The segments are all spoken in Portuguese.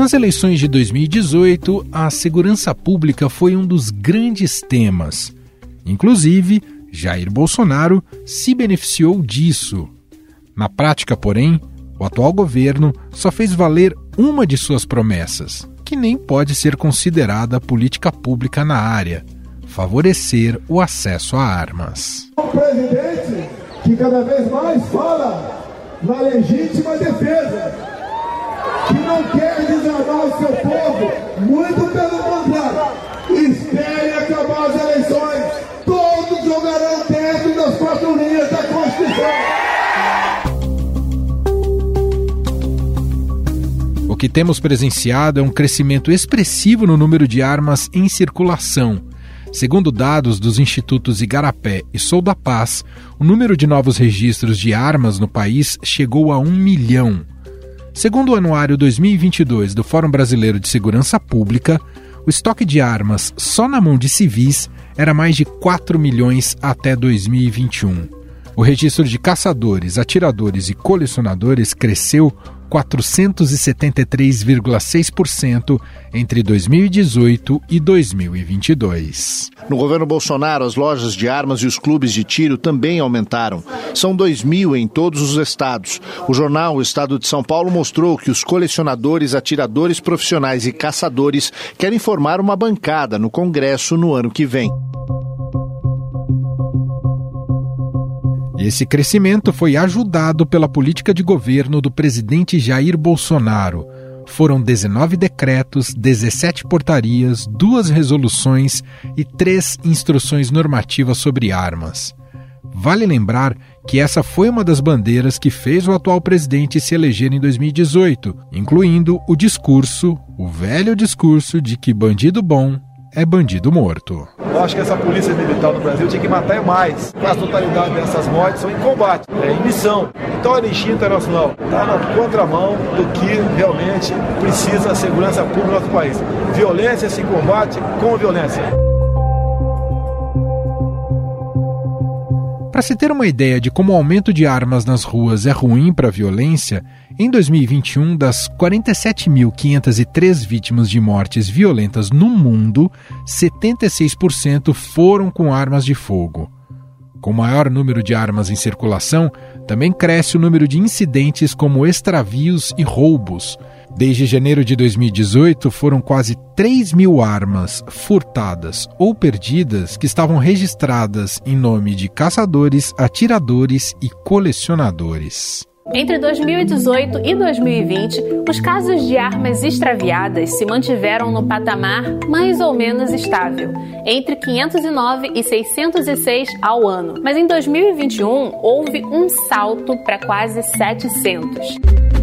Nas eleições de 2018, a segurança pública foi um dos grandes temas. Inclusive, Jair Bolsonaro se beneficiou disso. Na prática, porém, o atual governo só fez valer uma de suas promessas, que nem pode ser considerada política pública na área: favorecer o acesso a armas. Um presidente que cada vez mais fala na legítima defesa, que não quer desarmar o seu povo, muito pelo contrário, espere acabar as eleições, todos jogarão dentro das quatro linhas da Constituição. que temos presenciado é um crescimento expressivo no número de armas em circulação. Segundo dados dos institutos Igarapé e Sou da Paz, o número de novos registros de armas no país chegou a um milhão. Segundo o anuário 2022 do Fórum Brasileiro de Segurança Pública, o estoque de armas só na mão de civis era mais de 4 milhões até 2021. O registro de caçadores, atiradores e colecionadores cresceu 473,6% entre 2018 e 2022. No governo Bolsonaro, as lojas de armas e os clubes de tiro também aumentaram. São 2 mil em todos os estados. O jornal O Estado de São Paulo mostrou que os colecionadores, atiradores profissionais e caçadores querem formar uma bancada no Congresso no ano que vem. Esse crescimento foi ajudado pela política de governo do presidente Jair Bolsonaro. Foram 19 decretos, 17 portarias, duas resoluções e três instruções normativas sobre armas. Vale lembrar que essa foi uma das bandeiras que fez o atual presidente se eleger em 2018, incluindo o discurso, o velho discurso de que bandido bom é bandido morto. Eu acho que essa polícia militar no Brasil tinha que matar mais. A totalidade dessas mortes são em combate, é em missão. Então a Anistia Internacional está na contramão do que realmente precisa a segurança pública no nosso país. Violência se combate com violência. Para se ter uma ideia de como o aumento de armas nas ruas é ruim para a violência, em 2021, das 47.503 vítimas de mortes violentas no mundo, 76% foram com armas de fogo. Com maior número de armas em circulação, também cresce o número de incidentes como extravios e roubos. Desde janeiro de 2018, foram quase 3 mil armas furtadas ou perdidas que estavam registradas em nome de caçadores, atiradores e colecionadores. Entre 2018 e 2020, os casos de armas extraviadas se mantiveram no patamar mais ou menos estável, entre 509 e 606 ao ano. Mas em 2021 houve um salto para quase 700.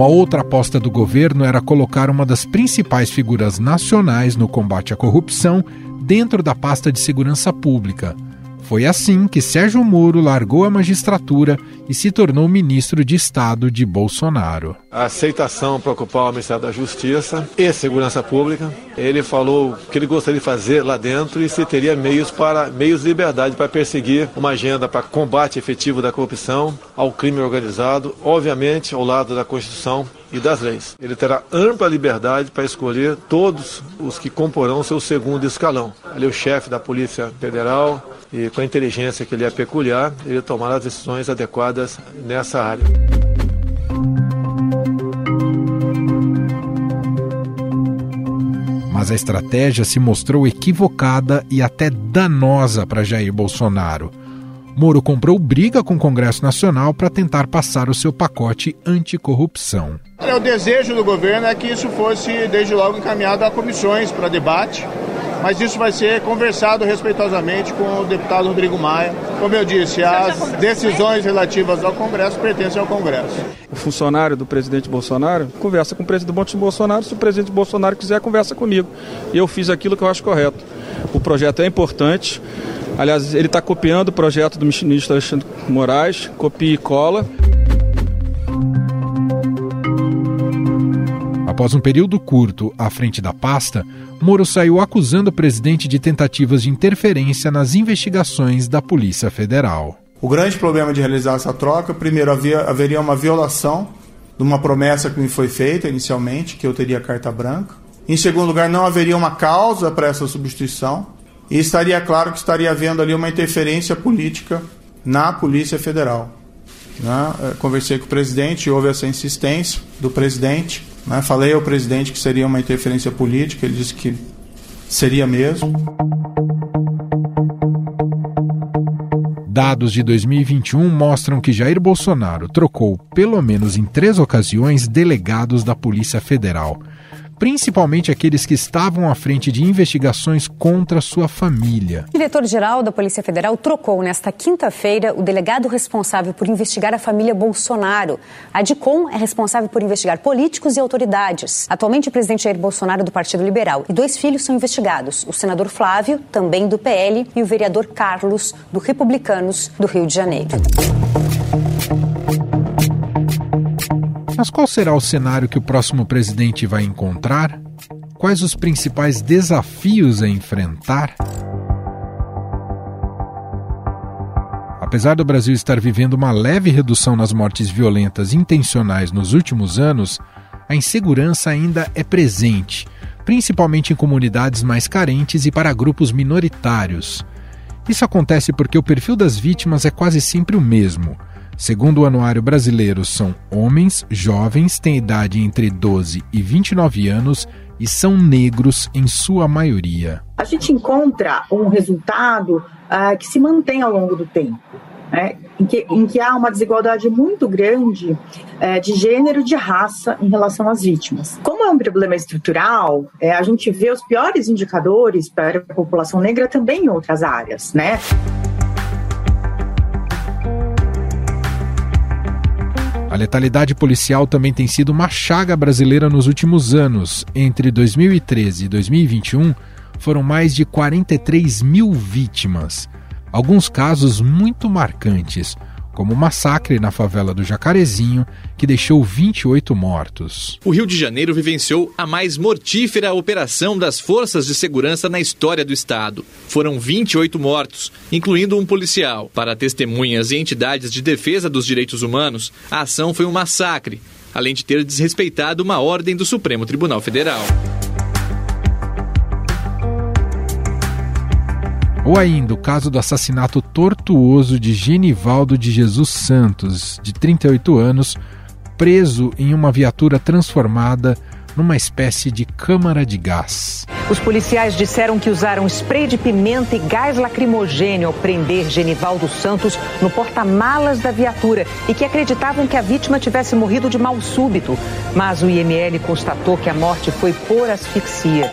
Uma outra aposta do governo era colocar uma das principais figuras nacionais no combate à corrupção dentro da pasta de segurança pública. Foi assim que Sérgio Moro largou a magistratura e se tornou ministro de Estado de Bolsonaro. A aceitação para ocupar o Ministério da Justiça e Segurança Pública. Ele falou que ele gostaria de fazer lá dentro e se teria meios para meios de liberdade para perseguir uma agenda para combate efetivo da corrupção, ao crime organizado, obviamente ao lado da Constituição e das leis. Ele terá ampla liberdade para escolher todos os que comporão seu segundo escalão. Ali o chefe da Polícia Federal, e com a inteligência que ele é peculiar, ele tomará as decisões adequadas nessa área. Mas a estratégia se mostrou equivocada e até danosa para Jair Bolsonaro. Moro comprou briga com o Congresso Nacional para tentar passar o seu pacote anticorrupção. O desejo do governo é que isso fosse, desde logo, encaminhado a comissões para debate mas isso vai ser conversado respeitosamente com o deputado Rodrigo Maia. Como eu disse, as decisões relativas ao Congresso pertencem ao Congresso. O funcionário do presidente Bolsonaro conversa com o presidente Bolsonaro, se o presidente Bolsonaro quiser, conversa comigo. E eu fiz aquilo que eu acho correto. O projeto é importante. Aliás, ele está copiando o projeto do ministro Alexandre Moraes, copia e cola. Após um período curto à frente da pasta, Moro saiu acusando o presidente de tentativas de interferência nas investigações da Polícia Federal. O grande problema de realizar essa troca, primeiro, havia, haveria uma violação de uma promessa que me foi feita inicialmente, que eu teria carta branca. Em segundo lugar, não haveria uma causa para essa substituição. E estaria claro que estaria havendo ali uma interferência política na Polícia Federal. Né? É, conversei com o presidente, houve essa insistência do presidente. Né? Falei ao presidente que seria uma interferência política, ele disse que seria mesmo. Dados de 2021 mostram que Jair Bolsonaro trocou, pelo menos em três ocasiões, delegados da Polícia Federal principalmente aqueles que estavam à frente de investigações contra sua família. O diretor-geral da Polícia Federal trocou nesta quinta-feira o delegado responsável por investigar a família Bolsonaro. A DICOM é responsável por investigar políticos e autoridades. Atualmente, o presidente Jair Bolsonaro do Partido Liberal e dois filhos são investigados: o senador Flávio, também do PL, e o vereador Carlos, do Republicanos do Rio de Janeiro. Mas qual será o cenário que o próximo presidente vai encontrar? Quais os principais desafios a enfrentar? Apesar do Brasil estar vivendo uma leve redução nas mortes violentas intencionais nos últimos anos, a insegurança ainda é presente, principalmente em comunidades mais carentes e para grupos minoritários. Isso acontece porque o perfil das vítimas é quase sempre o mesmo Segundo o Anuário Brasileiro, são homens jovens, têm idade entre 12 e 29 anos e são negros em sua maioria. A gente encontra um resultado uh, que se mantém ao longo do tempo. Né, em, que, em, que, há uma desigualdade muito grande uh, de gênero e de raça em relação às vítimas. Como é um problema estrutural, é, a gente vê os piores indicadores para a população negra também em outras áreas, né? Letalidade policial também tem sido uma chaga brasileira nos últimos anos. Entre 2013 e 2021, foram mais de 43 mil vítimas. Alguns casos muito marcantes, como o massacre na favela do Jacarezinho, que deixou 28 mortos. O Rio de Janeiro vivenciou a mais mortífera operação das forças de segurança na história do estado. Foram 28 mortos, incluindo um policial. Para testemunhas e entidades de defesa dos direitos humanos, a ação foi um massacre, além de ter desrespeitado uma ordem do Supremo Tribunal Federal. Ou ainda o caso do assassinato tortuoso de Genivaldo de Jesus Santos, de 38 anos, preso em uma viatura transformada numa espécie de câmara de gás. Os policiais disseram que usaram spray de pimenta e gás lacrimogênio ao prender Genivaldo Santos no porta-malas da viatura e que acreditavam que a vítima tivesse morrido de mal súbito. Mas o IML constatou que a morte foi por asfixia.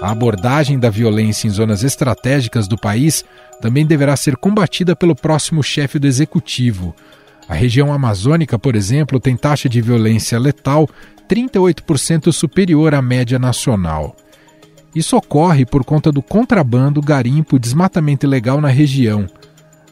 A abordagem da violência em zonas estratégicas do país também deverá ser combatida pelo próximo chefe do executivo. A região amazônica, por exemplo, tem taxa de violência letal 38% superior à média nacional. Isso ocorre por conta do contrabando, garimpo e desmatamento ilegal na região.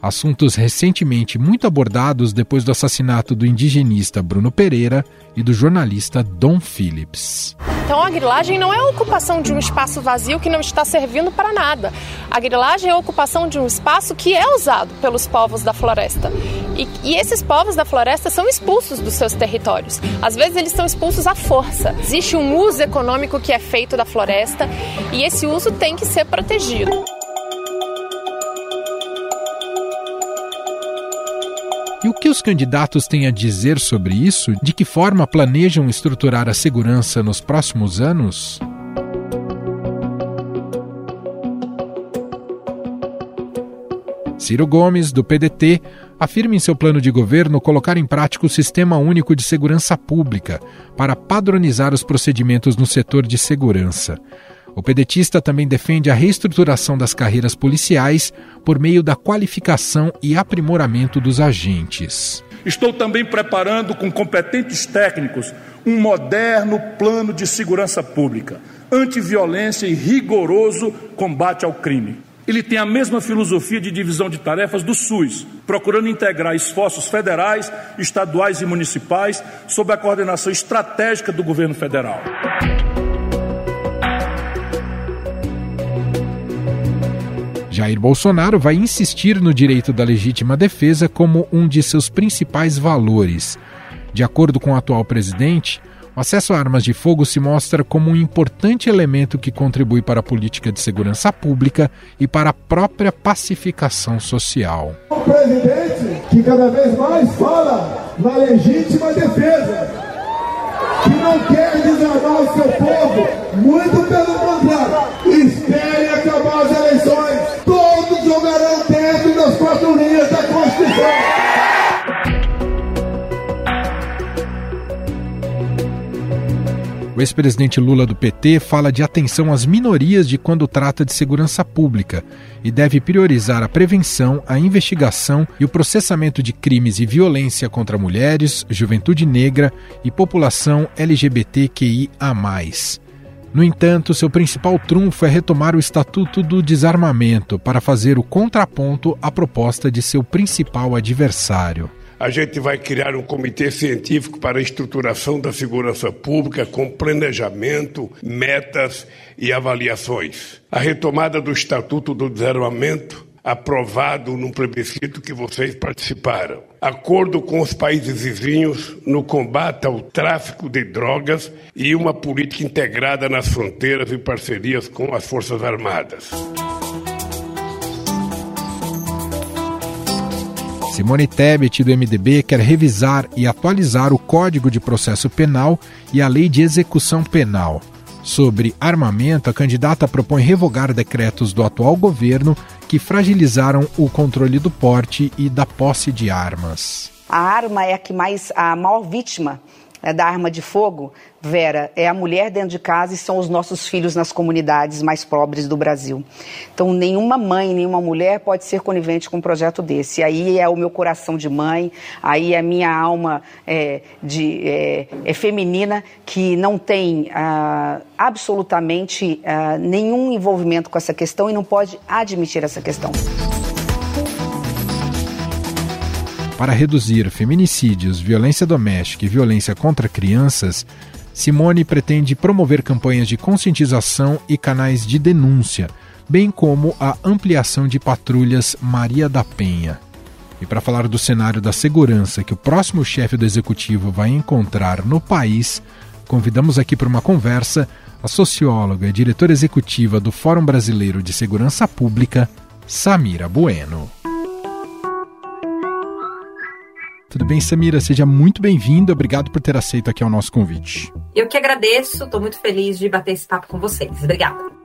Assuntos recentemente muito abordados depois do assassinato do indigenista Bruno Pereira e do jornalista Dom Phillips. Então a grilagem não é a ocupação de um espaço vazio que não está servindo para nada. A grilagem é a ocupação de um espaço que é usado pelos povos da floresta. E, e esses povos da floresta são expulsos dos seus territórios. Às vezes eles são expulsos à força. Existe um uso econômico que é feito da floresta e esse uso tem que ser protegido. E o que os candidatos têm a dizer sobre isso? De que forma planejam estruturar a segurança nos próximos anos? Ciro Gomes, do PDT, afirma em seu plano de governo colocar em prática o Sistema Único de Segurança Pública para padronizar os procedimentos no setor de segurança. O pedetista também defende a reestruturação das carreiras policiais por meio da qualificação e aprimoramento dos agentes. Estou também preparando com competentes técnicos um moderno plano de segurança pública, antiviolência e rigoroso combate ao crime. Ele tem a mesma filosofia de divisão de tarefas do SUS, procurando integrar esforços federais, estaduais e municipais sob a coordenação estratégica do governo federal. Jair Bolsonaro vai insistir no direito da legítima defesa como um de seus principais valores. De acordo com o atual presidente, o acesso a armas de fogo se mostra como um importante elemento que contribui para a política de segurança pública e para a própria pacificação social. Um presidente que cada vez mais fala na legítima defesa, que não quer desarmar o seu povo, muito pelo contrário, espere O ex-presidente Lula do PT fala de atenção às minorias de quando trata de segurança pública e deve priorizar a prevenção, a investigação e o processamento de crimes e violência contra mulheres, juventude negra e população LGBTQIA. No entanto, seu principal trunfo é retomar o Estatuto do Desarmamento para fazer o contraponto à proposta de seu principal adversário. A gente vai criar um comitê científico para a estruturação da segurança pública com planejamento, metas e avaliações. A retomada do Estatuto do Desarmamento aprovado num plebiscito que vocês participaram. Acordo com os países vizinhos no combate ao tráfico de drogas e uma política integrada nas fronteiras e parcerias com as Forças Armadas. Simone Tebet, do MDB, quer revisar e atualizar o Código de Processo Penal e a Lei de Execução Penal. Sobre armamento, a candidata propõe revogar decretos do atual governo que fragilizaram o controle do porte e da posse de armas. A arma é a que mais a maior vítima é, da arma de fogo, Vera, é a mulher dentro de casa e são os nossos filhos nas comunidades mais pobres do Brasil. Então, nenhuma mãe, nenhuma mulher pode ser conivente com um projeto desse. Aí é o meu coração de mãe, aí é a minha alma é, de, é, é feminina que não tem ah, absolutamente ah, nenhum envolvimento com essa questão e não pode admitir essa questão. Para reduzir feminicídios, violência doméstica e violência contra crianças, Simone pretende promover campanhas de conscientização e canais de denúncia, bem como a ampliação de patrulhas Maria da Penha. E para falar do cenário da segurança que o próximo chefe do executivo vai encontrar no país, convidamos aqui para uma conversa a socióloga e diretora executiva do Fórum Brasileiro de Segurança Pública, Samira Bueno. Tudo bem, Samira? Seja muito bem-vinda. Obrigado por ter aceito aqui o nosso convite. Eu que agradeço. Estou muito feliz de bater esse papo com vocês. Obrigada.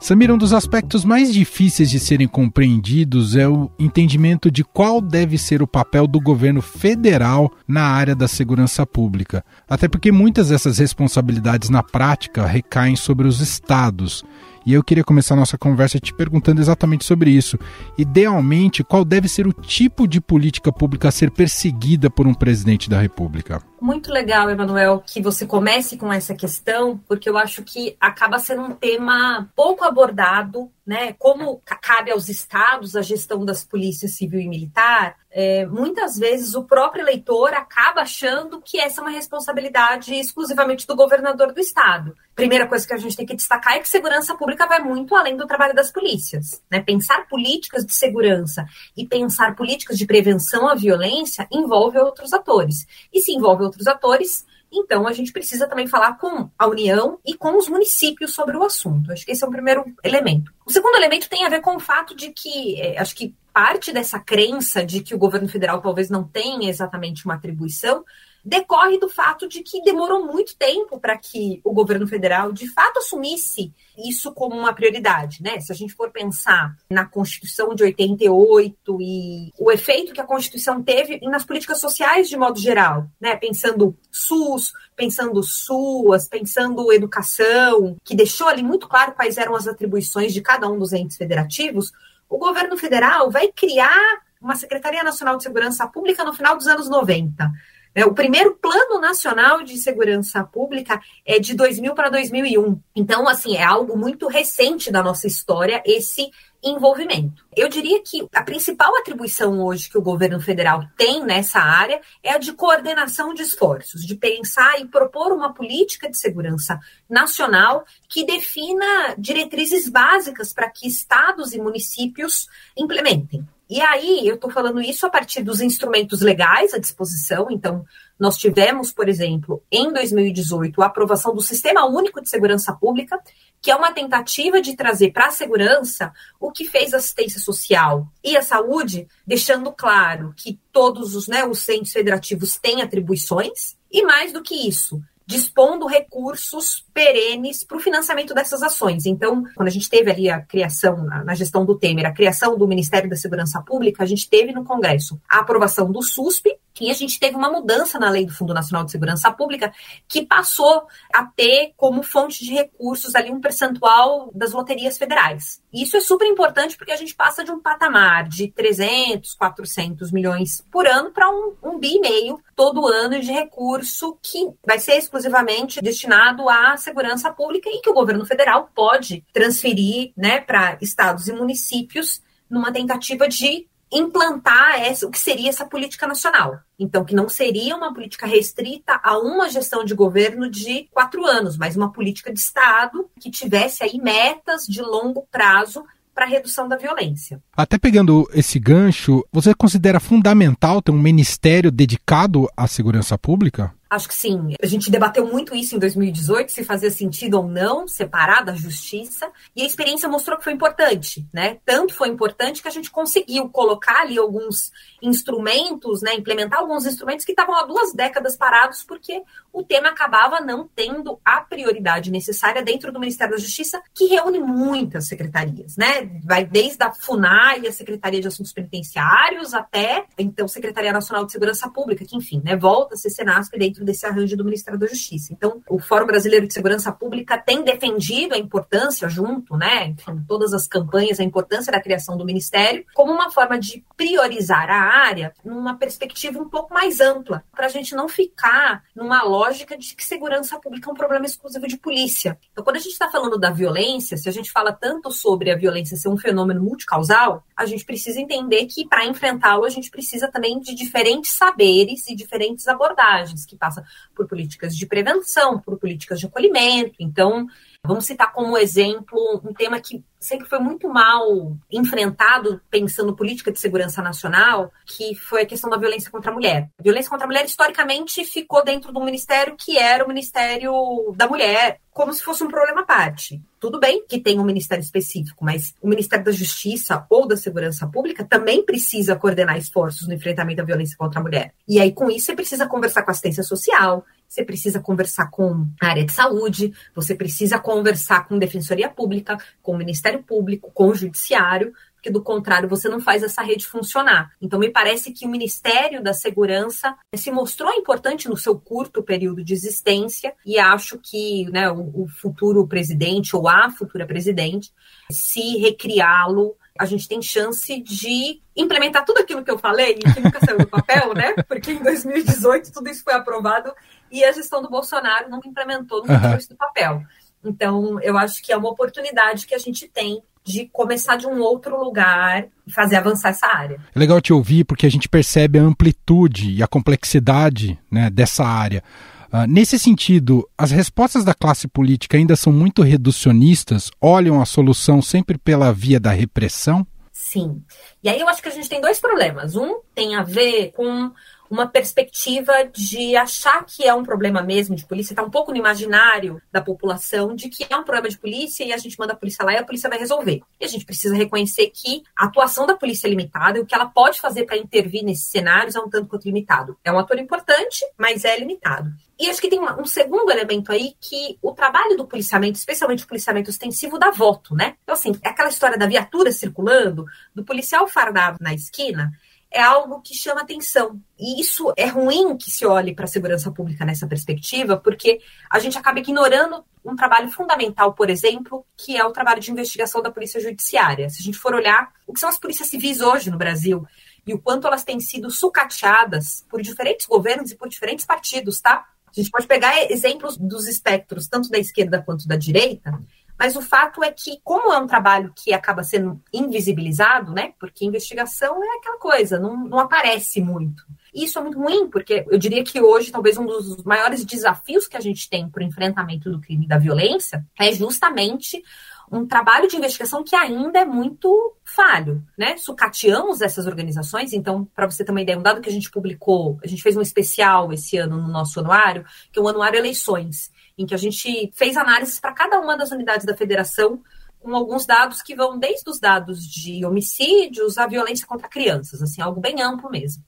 Samira, um dos aspectos mais difíceis de serem compreendidos é o entendimento de qual deve ser o papel do governo federal na área da segurança pública. Até porque muitas dessas responsabilidades na prática recaem sobre os estados. E eu queria começar a nossa conversa te perguntando exatamente sobre isso. Idealmente, qual deve ser o tipo de política pública a ser perseguida por um presidente da República? Muito legal, Emanuel, que você comece com essa questão, porque eu acho que acaba sendo um tema pouco abordado né, como cabe aos estados a gestão das polícias civil e militar, é, muitas vezes o próprio eleitor acaba achando que essa é uma responsabilidade exclusivamente do governador do estado. Primeira coisa que a gente tem que destacar é que segurança pública vai muito além do trabalho das polícias. Né? Pensar políticas de segurança e pensar políticas de prevenção à violência envolve outros atores. E se envolve outros atores, então, a gente precisa também falar com a União e com os municípios sobre o assunto. Acho que esse é o primeiro elemento. O segundo elemento tem a ver com o fato de que, é, acho que parte dessa crença de que o governo federal talvez não tenha exatamente uma atribuição decorre do fato de que demorou muito tempo para que o governo federal de fato assumisse isso como uma prioridade, né? Se a gente for pensar na Constituição de 88 e o efeito que a Constituição teve nas políticas sociais de modo geral, né? Pensando SUS, pensando SUAS, pensando educação, que deixou ali muito claro quais eram as atribuições de cada um dos entes federativos, o governo federal vai criar uma Secretaria Nacional de Segurança Pública no final dos anos 90. É, o primeiro Plano Nacional de Segurança Pública é de 2000 para 2001. Então, assim, é algo muito recente da nossa história esse envolvimento. Eu diria que a principal atribuição hoje que o governo federal tem nessa área é a de coordenação de esforços, de pensar e propor uma política de segurança nacional que defina diretrizes básicas para que estados e municípios implementem. E aí, eu estou falando isso a partir dos instrumentos legais à disposição. Então, nós tivemos, por exemplo, em 2018, a aprovação do Sistema Único de Segurança Pública, que é uma tentativa de trazer para a segurança o que fez a assistência social e a saúde, deixando claro que todos os, né, os centros federativos têm atribuições, e mais do que isso, dispondo recursos perenes para o financiamento dessas ações. Então, quando a gente teve ali a criação, na gestão do Temer, a criação do Ministério da Segurança Pública, a gente teve no Congresso a aprovação do SUSP, e a gente teve uma mudança na lei do Fundo Nacional de Segurança Pública que passou a ter como fonte de recursos ali um percentual das loterias federais. Isso é super importante porque a gente passa de um patamar de 300, 400 milhões por ano para um, um bi e meio todo ano de recurso que vai ser exclusivamente destinado à segurança pública e que o governo federal pode transferir né, para estados e municípios numa tentativa de implantar essa, o que seria essa política nacional. Então, que não seria uma política restrita a uma gestão de governo de quatro anos, mas uma política de Estado que tivesse aí metas de longo prazo para a redução da violência. Até pegando esse gancho, você considera fundamental ter um ministério dedicado à segurança pública? Acho que sim. A gente debateu muito isso em 2018, se fazia sentido ou não separar da justiça, e a experiência mostrou que foi importante, né? Tanto foi importante que a gente conseguiu colocar ali alguns instrumentos, né? Implementar alguns instrumentos que estavam há duas décadas parados, porque o tema acabava não tendo a prioridade necessária dentro do Ministério da Justiça, que reúne muitas secretarias, né? Vai desde a FUNAI, a Secretaria de Assuntos Penitenciários, até, então, Secretaria Nacional de Segurança Pública, que, enfim, né? Volta a ser Senasco dentro dentro desse arranjo do Ministério da Justiça. Então, o Fórum Brasileiro de Segurança Pública tem defendido a importância, junto, né, enfim, todas as campanhas, a importância da criação do Ministério, como uma forma de priorizar a área numa perspectiva um pouco mais ampla, para a gente não ficar numa lógica de que segurança pública é um problema exclusivo de polícia. Então, quando a gente está falando da violência, se a gente fala tanto sobre a violência ser um fenômeno multicausal, a gente precisa entender que para enfrentá-lo a gente precisa também de diferentes saberes e diferentes abordagens que passa por políticas de prevenção, por políticas de acolhimento. Então, vamos citar como exemplo um tema que sempre foi muito mal enfrentado pensando política de segurança nacional, que foi a questão da violência contra a mulher. A violência contra a mulher historicamente ficou dentro do ministério que era o Ministério da Mulher, como se fosse um problema à parte. Tudo bem que tem um ministério específico, mas o Ministério da Justiça ou da Segurança Pública também precisa coordenar esforços no enfrentamento da violência contra a mulher. E aí, com isso, você precisa conversar com a assistência social, você precisa conversar com a área de saúde, você precisa conversar com Defensoria Pública, com o Ministério Público, com o Judiciário, porque do contrário você não faz essa rede funcionar. Então me parece que o Ministério da Segurança se mostrou importante no seu curto período de existência e acho que né, o, o futuro presidente ou a futura presidente, se recriá-lo a gente tem chance de implementar tudo aquilo que eu falei e que nunca saiu do papel, né? Porque em 2018 tudo isso foi aprovado e a gestão do Bolsonaro não implementou, não tirou isso do papel. Então, eu acho que é uma oportunidade que a gente tem de começar de um outro lugar e fazer avançar essa área. É legal te ouvir porque a gente percebe a amplitude e a complexidade né, dessa área. Uh, nesse sentido, as respostas da classe política ainda são muito reducionistas, olham a solução sempre pela via da repressão? Sim. E aí eu acho que a gente tem dois problemas. Um tem a ver com uma perspectiva de achar que é um problema mesmo de polícia, está um pouco no imaginário da população de que é um problema de polícia e a gente manda a polícia lá e a polícia vai resolver. E a gente precisa reconhecer que a atuação da polícia é limitada e o que ela pode fazer para intervir nesses cenários é um tanto quanto limitado. É um ator importante, mas é limitado. E acho que tem um segundo elemento aí que o trabalho do policiamento, especialmente o policiamento ostensivo, dá voto, né? Então, assim, é aquela história da viatura circulando, do policial fardado na esquina, é algo que chama atenção. E isso é ruim que se olhe para a segurança pública nessa perspectiva, porque a gente acaba ignorando um trabalho fundamental, por exemplo, que é o trabalho de investigação da Polícia Judiciária. Se a gente for olhar o que são as polícias civis hoje no Brasil e o quanto elas têm sido sucateadas por diferentes governos e por diferentes partidos, tá? A gente pode pegar exemplos dos espectros, tanto da esquerda quanto da direita, Mas o fato é que, como é um trabalho que acaba sendo invisibilizado, né? Porque investigação é aquela coisa, não, não aparece muito. Isso é muito ruim, porque eu diria que hoje, talvez um dos maiores desafios que a gente tem para o enfrentamento do crime e da violência é justamente um trabalho de investigação que ainda é muito falho, né? Sucateamos essas organizações, então, para você ter uma ideia, um dado que a gente publicou, a gente fez um especial esse ano no nosso anuário, que é o Anuário Eleições em que a gente fez análises para cada uma das unidades da federação, com alguns dados que vão desde os dados de homicídios à violência contra crianças, assim, algo bem amplo mesmo.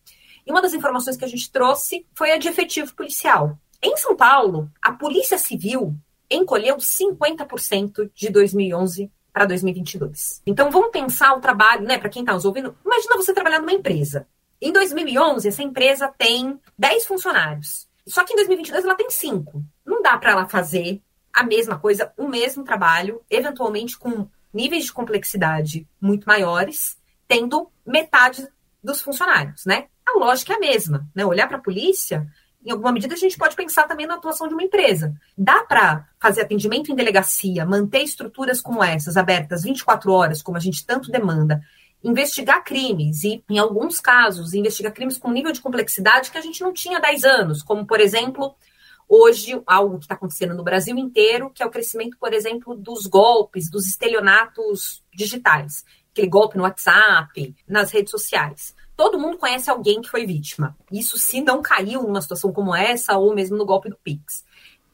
E uma das informações que a gente trouxe foi a de efetivo policial. Em São Paulo, a Polícia Civil encolheu 50% de 2011 para 2022. Então vamos pensar o trabalho, né, para quem está nos ouvindo, imagina você trabalhar numa empresa. Em 2011, essa empresa tem 10 funcionários. Só que em 2022 ela tem 5 não dá para ela fazer a mesma coisa, o mesmo trabalho, eventualmente com níveis de complexidade muito maiores, tendo metade dos funcionários, né? A lógica é a mesma, né? Olhar para a polícia, em alguma medida a gente pode pensar também na atuação de uma empresa. Dá para fazer atendimento em delegacia, manter estruturas como essas abertas 24 horas, como a gente tanto demanda, investigar crimes e, em alguns casos, investigar crimes com nível de complexidade que a gente não tinha há 10 anos, como, por exemplo, hoje algo que está acontecendo no Brasil inteiro, que é o crescimento, por exemplo, dos golpes, dos estelionatos digitais. Aquele golpe no WhatsApp, nas redes sociais. Todo mundo conhece alguém que foi vítima. Isso se não caiu numa situação como essa, ou mesmo no golpe do Pix.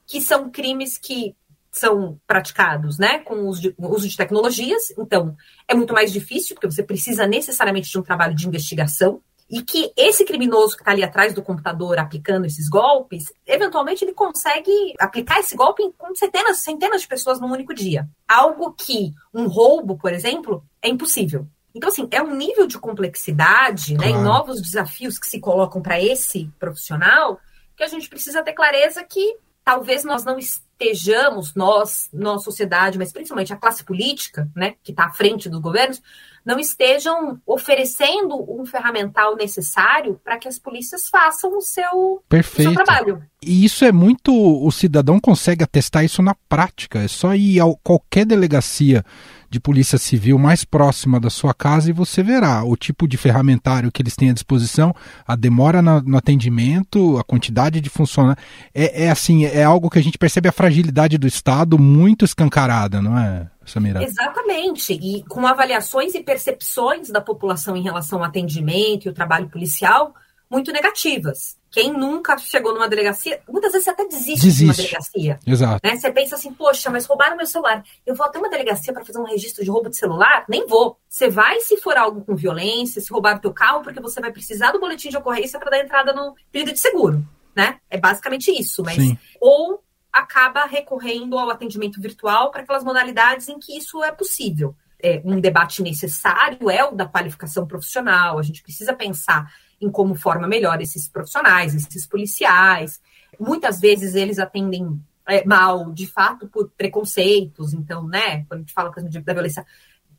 Que são crimes que são praticados né, com o uso de, uso de tecnologias, então é muito mais difícil, porque você precisa necessariamente de um trabalho de investigação e que esse criminoso que está ali atrás do computador aplicando esses golpes, eventualmente ele consegue aplicar esse golpe com centenas, centenas de pessoas num único dia. Algo que um roubo, por exemplo, é impossível. Então, assim, é um nível de complexidade claro. né, e novos desafios que se colocam para esse profissional que a gente precisa ter clareza que talvez nós não estejamos, nós, nossa sociedade, mas principalmente a classe política, né, que está à frente dos governos, não estejam oferecendo um ferramental necessário para que as polícias façam o seu, Perfeito. o seu trabalho. E isso é muito. O cidadão consegue atestar isso na prática. É só ir a qualquer delegacia de polícia civil mais próxima da sua casa e você verá o tipo de ferramentário que eles têm à disposição, a demora no, no atendimento, a quantidade de funcionários. É, é assim, é algo que a gente percebe a fragilidade do Estado muito escancarada, não é? Samira. Exatamente. E com avaliações e percepções da população em relação ao atendimento e o trabalho policial muito negativas. Quem nunca chegou numa delegacia, muitas vezes você até desiste, desiste. de uma delegacia. Exato. Né? Você pensa assim, poxa, mas roubaram meu celular. Eu vou até uma delegacia para fazer um registro de roubo de celular? Nem vou. Você vai se for algo com violência, se roubar o teu carro, porque você vai precisar do boletim de ocorrência para dar entrada no pedido de seguro. Né? É basicamente isso. Mas Sim. ou acaba recorrendo ao atendimento virtual para aquelas modalidades em que isso é possível. É, um debate necessário é o da qualificação profissional, a gente precisa pensar em como forma melhor esses profissionais, esses policiais. Muitas vezes eles atendem é, mal, de fato, por preconceitos. Então, né, quando a gente fala, da violência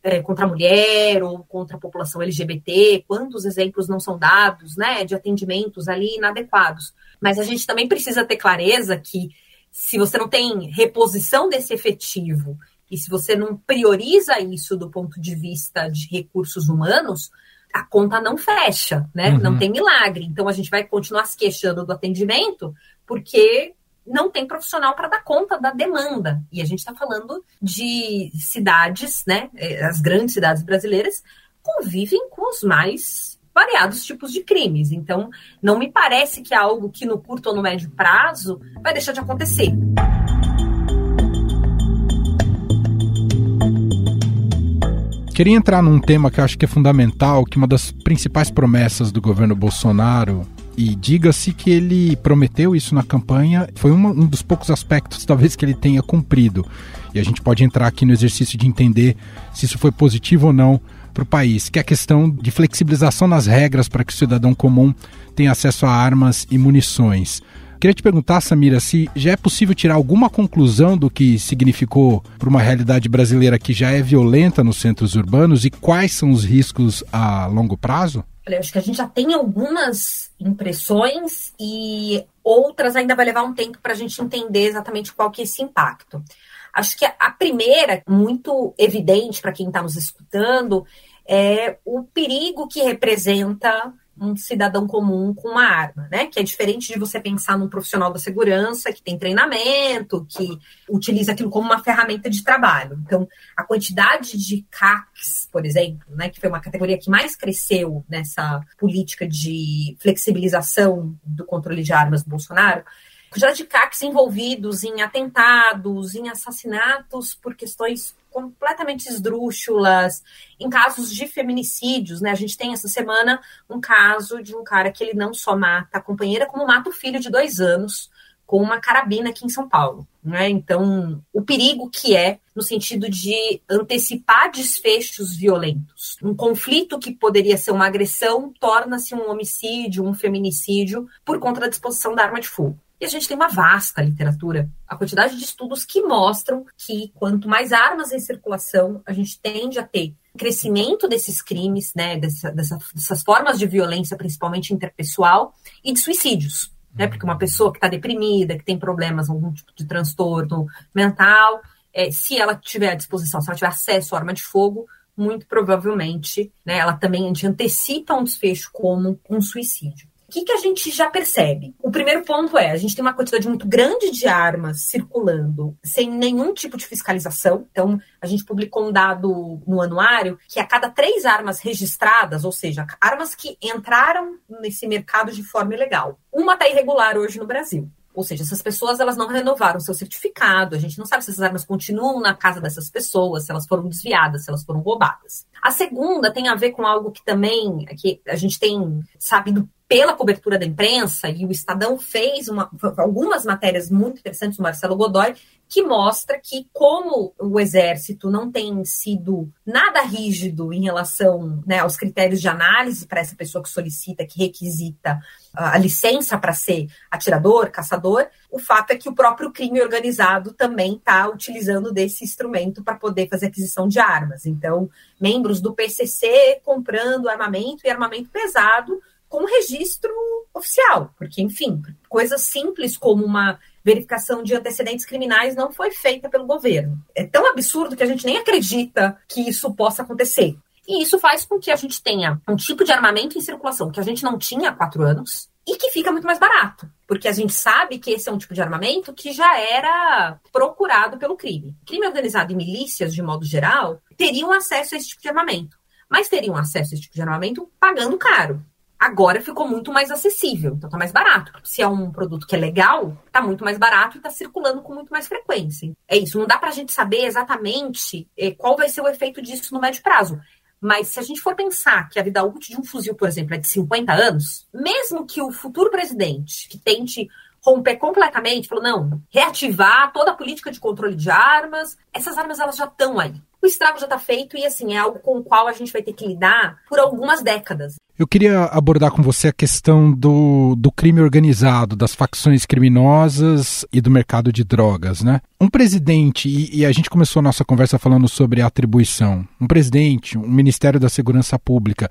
é, contra a mulher ou contra a população LGBT, quantos exemplos não são dados, né, de atendimentos ali inadequados. Mas a gente também precisa ter clareza que se você não tem reposição desse efetivo e se você não prioriza isso do ponto de vista de recursos humanos, a conta não fecha, né? Uhum. Não tem milagre. Então a gente vai continuar se queixando do atendimento porque não tem profissional para dar conta da demanda. E a gente está falando de cidades, né? É, as grandes cidades brasileiras convivem com os mais variados tipos de crimes. Então, não me parece que é algo que no curto ou no médio prazo vai deixar de acontecer. Queria entrar num tema que eu acho que é fundamental, que uma das principais promessas do governo Bolsonaro, e diga-se que ele prometeu isso na campanha, foi uma, um dos poucos aspectos, talvez, que ele tenha cumprido. E a gente pode entrar aqui no exercício de entender se isso foi positivo ou não para o país, que é a questão de flexibilização nas regras para que o cidadão comum tenha acesso a armas e munições. Queria te perguntar, Samira, se já é possível tirar alguma conclusão do que significou para uma realidade brasileira que já é violenta nos centros urbanos e quais são os riscos a longo prazo? Olha, acho que a gente já tem algumas impressões e outras ainda vai levar um tempo para a gente entender exatamente qual que é esse impacto. Acho que a primeira, muito evidente para quem está nos escutando, é o perigo que representa um cidadão comum com uma arma, né? Que é diferente de você pensar num profissional da segurança que tem treinamento, que utiliza aquilo como uma ferramenta de trabalho. Então, a quantidade de CACs, por exemplo, né, que foi uma categoria que mais cresceu nessa política de flexibilização do controle de armas do Bolsonaro, quantidade de CACs envolvidos em atentados, em assassinatos por questões completamente esdrúxulas, em casos de feminicídios, né? A gente tem essa semana um caso de um cara que ele não só mata a companheira, como mata o filho de dois anos com uma carabina aqui em São Paulo. Né? Então, o perigo que é no sentido de antecipar desfechos violentos. Um conflito que poderia ser uma agressão torna-se um homicídio, um feminicídio, por conta da disposição da arma de fogo. E a gente tem uma vasta literatura, a quantidade de estudos que mostram que quanto mais armas em circulação, a gente tende a ter crescimento desses crimes, né, dessa, dessa, dessas formas de violência, principalmente interpessoal, e de suicídios. Né, porque uma pessoa que está deprimida, que tem problemas, algum tipo de transtorno mental, é, se ela tiver à disposição, se ela tiver acesso à arma de fogo, muito provavelmente né, ela também antecipa um desfecho como um suicídio que, que a gente já percebe? O primeiro ponto é: a gente tem uma quantidade muito grande de armas circulando sem nenhum tipo de fiscalização. Então, a gente publicou um dado no anuário que a cada três armas registradas, ou seja, armas que entraram nesse mercado de forma ilegal, uma está irregular hoje no Brasil. Ou seja, essas pessoas elas não renovaram seu certificado, a gente não sabe se essas armas continuam na casa dessas pessoas, se elas foram desviadas, se elas foram roubadas. A segunda tem a ver com algo que também que a gente tem sabido pela cobertura da imprensa, e o Estadão fez uma, algumas matérias muito interessantes, o Marcelo Godoy, que mostra que como o Exército não tem sido nada rígido em relação né, aos critérios de análise para essa pessoa que solicita, que requisita a licença para ser atirador, caçador, o fato é que o próprio crime organizado também está utilizando desse instrumento para poder fazer aquisição de armas. Então, membros do PCC comprando armamento e armamento pesado com registro oficial, porque, enfim, coisas simples como uma verificação de antecedentes criminais não foi feita pelo governo. É tão absurdo que a gente nem acredita que isso possa acontecer. E isso faz com que a gente tenha um tipo de armamento em circulação que a gente não tinha há quatro anos e que fica muito mais barato. Porque a gente sabe que esse é um tipo de armamento que já era procurado pelo crime. Crime organizado e milícias, de modo geral, teriam acesso a esse tipo de armamento. Mas teriam acesso a esse tipo de armamento pagando caro. Agora ficou muito mais acessível, então tá mais barato. Se é um produto que é legal, tá muito mais barato e tá circulando com muito mais frequência. É isso, não dá pra gente saber exatamente eh, qual vai ser o efeito disso no médio prazo. Mas se a gente for pensar que a vida útil de um fuzil, por exemplo, é de 50 anos, mesmo que o futuro presidente que tente romper completamente, falou, não, reativar toda a política de controle de armas, essas armas elas já estão aí. O estrago já está feito e, assim, é algo com o qual a gente vai ter que lidar por algumas décadas. Eu queria abordar com você a questão do, do crime organizado, das facções criminosas e do mercado de drogas, né? Um presidente, e, e, a gente começou a nossa conversa falando sobre a atribuição, um presidente, um Ministério da Segurança Pública,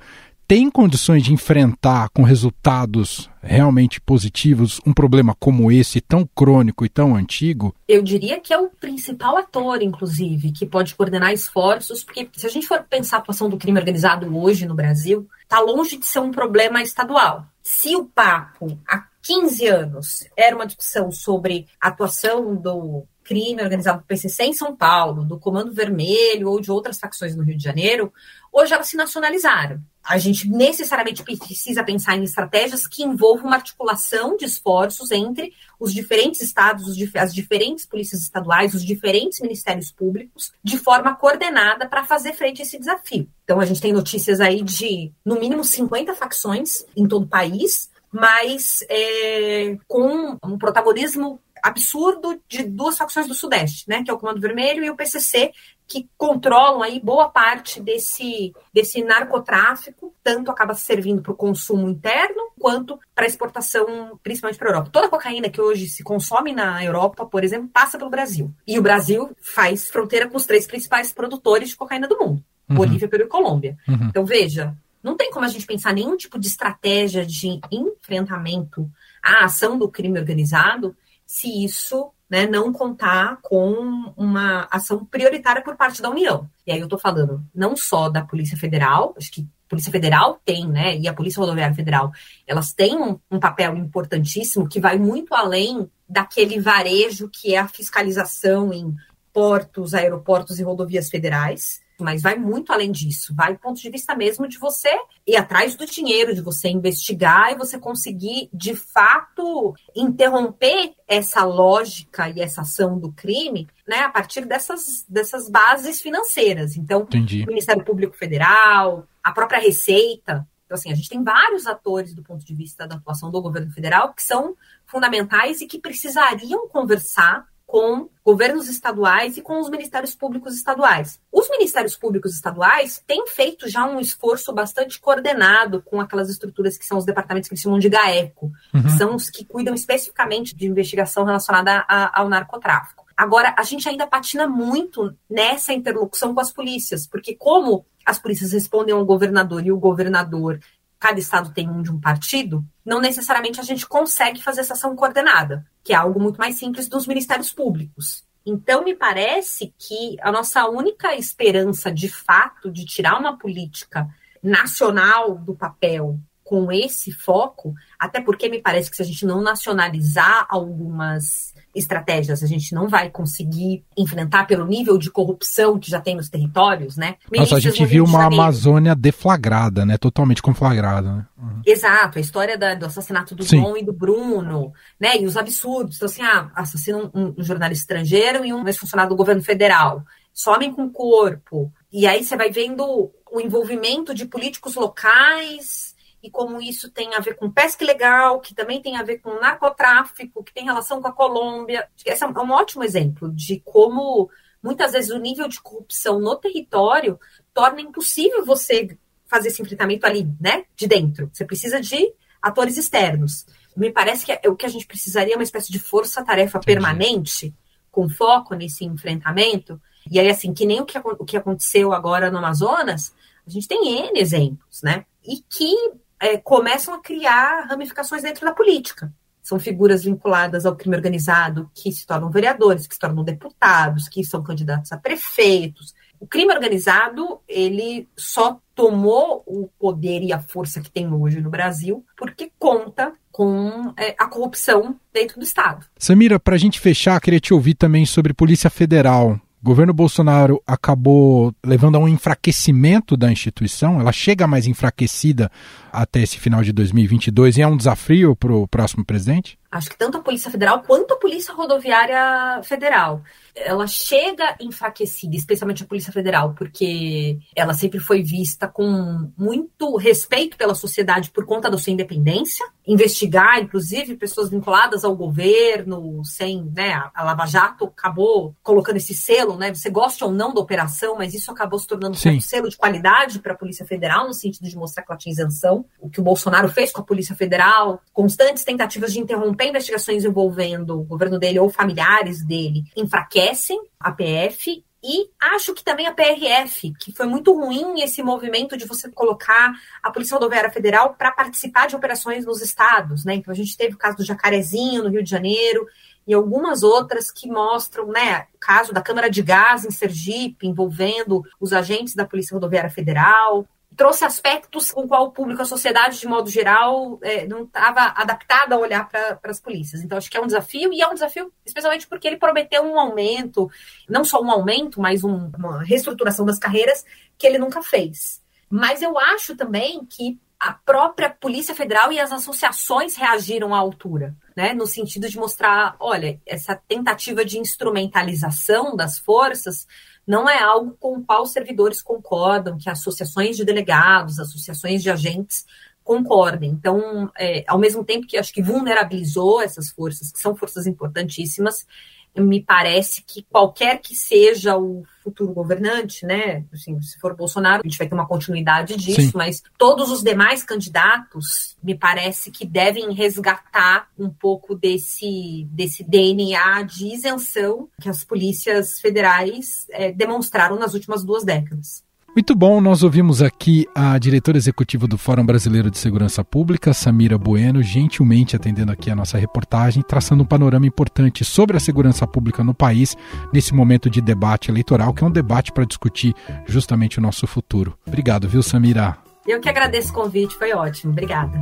tem condições de enfrentar com resultados realmente positivos um problema como esse, tão crônico e tão antigo? Eu diria que é o principal ator, inclusive, que pode coordenar esforços, porque se a gente for pensar a atuação do crime organizado hoje no Brasil, está longe de ser um problema estadual. Se o papo há 15 anos era uma discussão sobre a atuação do crime organizado do PCC em São Paulo, do Comando Vermelho ou de outras facções no Rio de Janeiro, hoje elas se nacionalizaram a gente necessariamente precisa pensar em estratégias que envolvam uma articulação de esforços entre os diferentes estados, as diferentes polícias estaduais, os diferentes ministérios públicos, de forma coordenada para fazer frente a esse desafio. Então, a gente tem notícias aí de, no mínimo, 50 facções em todo o país, mas é, com um protagonismo absurdo de duas facções do Sudeste, né, que é o Comando Vermelho e o PCC, que controlam aí boa parte desse, desse narcotráfico, tanto acaba servindo para o consumo interno quanto para exportação, principalmente para a Europa. Toda a cocaína que hoje se consome na Europa, por exemplo, passa pelo Brasil. E o Brasil faz fronteira com os três principais produtores de cocaína do mundo: uhum. Bolívia, Peru e Colômbia. Uhum. Então, veja, não tem como a gente pensar nenhum tipo de estratégia de enfrentamento à ação do crime organizado se isso né, não contar com uma ação prioritária por parte da União. E aí eu estou falando não só da Polícia Federal, acho que a Polícia Federal tem, né, e a Polícia Rodoviária Federal, elas têm um, um papel importantíssimo que vai muito além daquele varejo que é a fiscalização em portos, aeroportos e rodovias federais mas vai muito além disso. Vai do ponto de vista mesmo de você ir atrás do dinheiro, de você investigar e você conseguir, de fato, interromper essa lógica e essa ação do crime né, a partir dessas, dessas bases financeiras. Então, Entendi. o Ministério Público Federal, a própria Receita. Então, assim, a gente tem vários atores do ponto de vista da atuação do governo federal que são fundamentais e que precisariam conversar com governos estaduais e com os ministérios públicos estaduais. Os ministérios públicos estaduais têm feito já um esforço bastante coordenado com aquelas estruturas que são os departamentos que eles chamam de GAECO, uhum. que são os que cuidam especificamente de investigação relacionada a, ao narcotráfico. Agora, a gente ainda patina muito nessa interlocução com as polícias, porque como as polícias respondem ao governador e o governador cada estado tem um de um partido, não necessariamente a gente consegue fazer essa ação coordenada, que é algo muito mais simples dos ministérios públicos. Então, me parece que a nossa única esperança, de fato, de tirar uma política nacional do papel com esse foco, até porque me parece que se a gente não nacionalizar algumas estratégias a gente não vai conseguir enfrentar pelo nível de corrupção que já tem nos territórios, né? Nossa, a gente viu uma Amazônia deflagrada, né? Totalmente conflagrada, né? Uhum. Exato, a história da, do assassinato do Dom e do Bruno, né? E os absurdos. Então, assim, ah, assassinam um, um jornalista estrangeiro e um ex-funcionário do governo federal. Somem com o corpo. E aí você vai vendo o envolvimento de políticos locais e como isso tem a ver com pesca ilegal, que também tem a ver com narcotráfico, que tem relação com a Colômbia. Esse é um ótimo exemplo de como muitas vezes o nível de corrupção no território torna impossível você fazer esse enfrentamento ali, né, de dentro. Você precisa de atores externos. Me parece que é o que a gente precisaria é uma espécie de força-tarefa permanente com foco nesse enfrentamento. E aí, assim, que nem o que, o que aconteceu agora no Amazonas, a gente tem N exemplos, né? E que é, começam a criar ramificações dentro da política. São figuras vinculadas ao crime organizado que se tornam vereadores, que se tornam deputados, que são candidatos a prefeitos. O crime organizado, ele só tomou o poder e a força que tem hoje no Brasil porque conta com é, a corrupção dentro do Estado. Samira, para a gente fechar, queria te ouvir também sobre Polícia Federal. O governo Bolsonaro acabou levando a um enfraquecimento da instituição, ela chega mais enfraquecida até esse final de 2022 e é um desafio para o próximo presidente? Acho que tanto a Polícia Federal quanto a Polícia Rodoviária Federal. Ela chega enfraquecida, especialmente a Polícia Federal, porque ela sempre foi vista com muito respeito pela sociedade por conta da sua independência, investigar, inclusive, pessoas vinculadas ao governo, sem, né, a Lava Jato acabou colocando esse selo, né, você gosta ou não da operação, mas isso acabou se tornando um selo de qualidade para a Polícia Federal, no sentido de mostrar que ela tinha isenção, o que o Bolsonaro fez com a Polícia Federal, constantes tentativas de interromper investigações envolvendo o governo dele ou familiares dele, enfraquece enfraquecem a PF e acho que também a PRF, que foi muito ruim esse movimento de você colocar a Polícia Rodoviária Federal para participar de operações nos estados, né? Então a gente teve o caso do Jacarezinho, no Rio de Janeiro, e algumas outras que mostram, né, o caso da Câmara de Gás em Sergipe, envolvendo os agentes da Polícia Rodoviária Federal, trouxe aspectos com qual o público, a sociedade, de modo geral, é, não estava adaptada a olhar para as polícias. Então, acho que é um desafio, e é um desafio especialmente porque ele prometeu um aumento, não só um aumento, mas um, uma reestruturação das carreiras que ele nunca fez. Mas eu acho também que a própria Polícia Federal e as associações reagiram à altura, né? No sentido de mostrar, olha, essa tentativa de instrumentalização das forças não é algo com o qual os servidores concordam, que associações de delegados, associações de agentes concordem. Então, é, ao mesmo tempo que acho que vulnerabilizou essas forças, que são forças importantíssimas, me parece que qualquer que seja o futuro governante, né? Assim, se for Bolsonaro, a gente vai ter uma continuidade disso, Sim. mas todos os demais candidatos me parece que devem resgatar um pouco desse, desse DNA de isenção que as polícias federais é, demonstraram nas últimas duas décadas. Muito bom, nós ouvimos aqui a diretora executiva do Fórum Brasileiro de Segurança Pública, Samira Bueno, gentilmente atendendo aqui a nossa reportagem, traçando um panorama importante sobre a segurança pública no país nesse momento de debate eleitoral, que é um debate para discutir justamente o nosso futuro. Obrigado, viu, Samira? Eu que agradeço o convite, foi ótimo. Obrigada.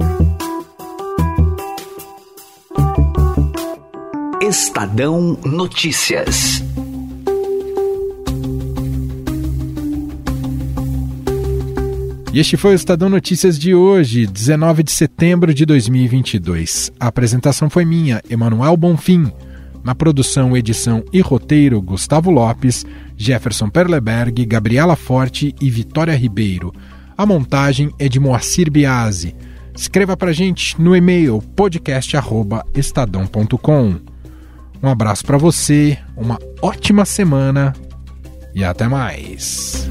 Estadão Notícias. E este foi o Estadão Notícias de hoje, 19 de setembro de 2022. A apresentação foi minha, Emanuel Bonfim. Na produção, edição e roteiro, Gustavo Lopes, Jefferson Perleberg, Gabriela Forte e Vitória Ribeiro. A montagem é de Moacir Biasi. Escreva pra gente no e-mail podcast@estadão.com. Um abraço para você, uma ótima semana e até mais.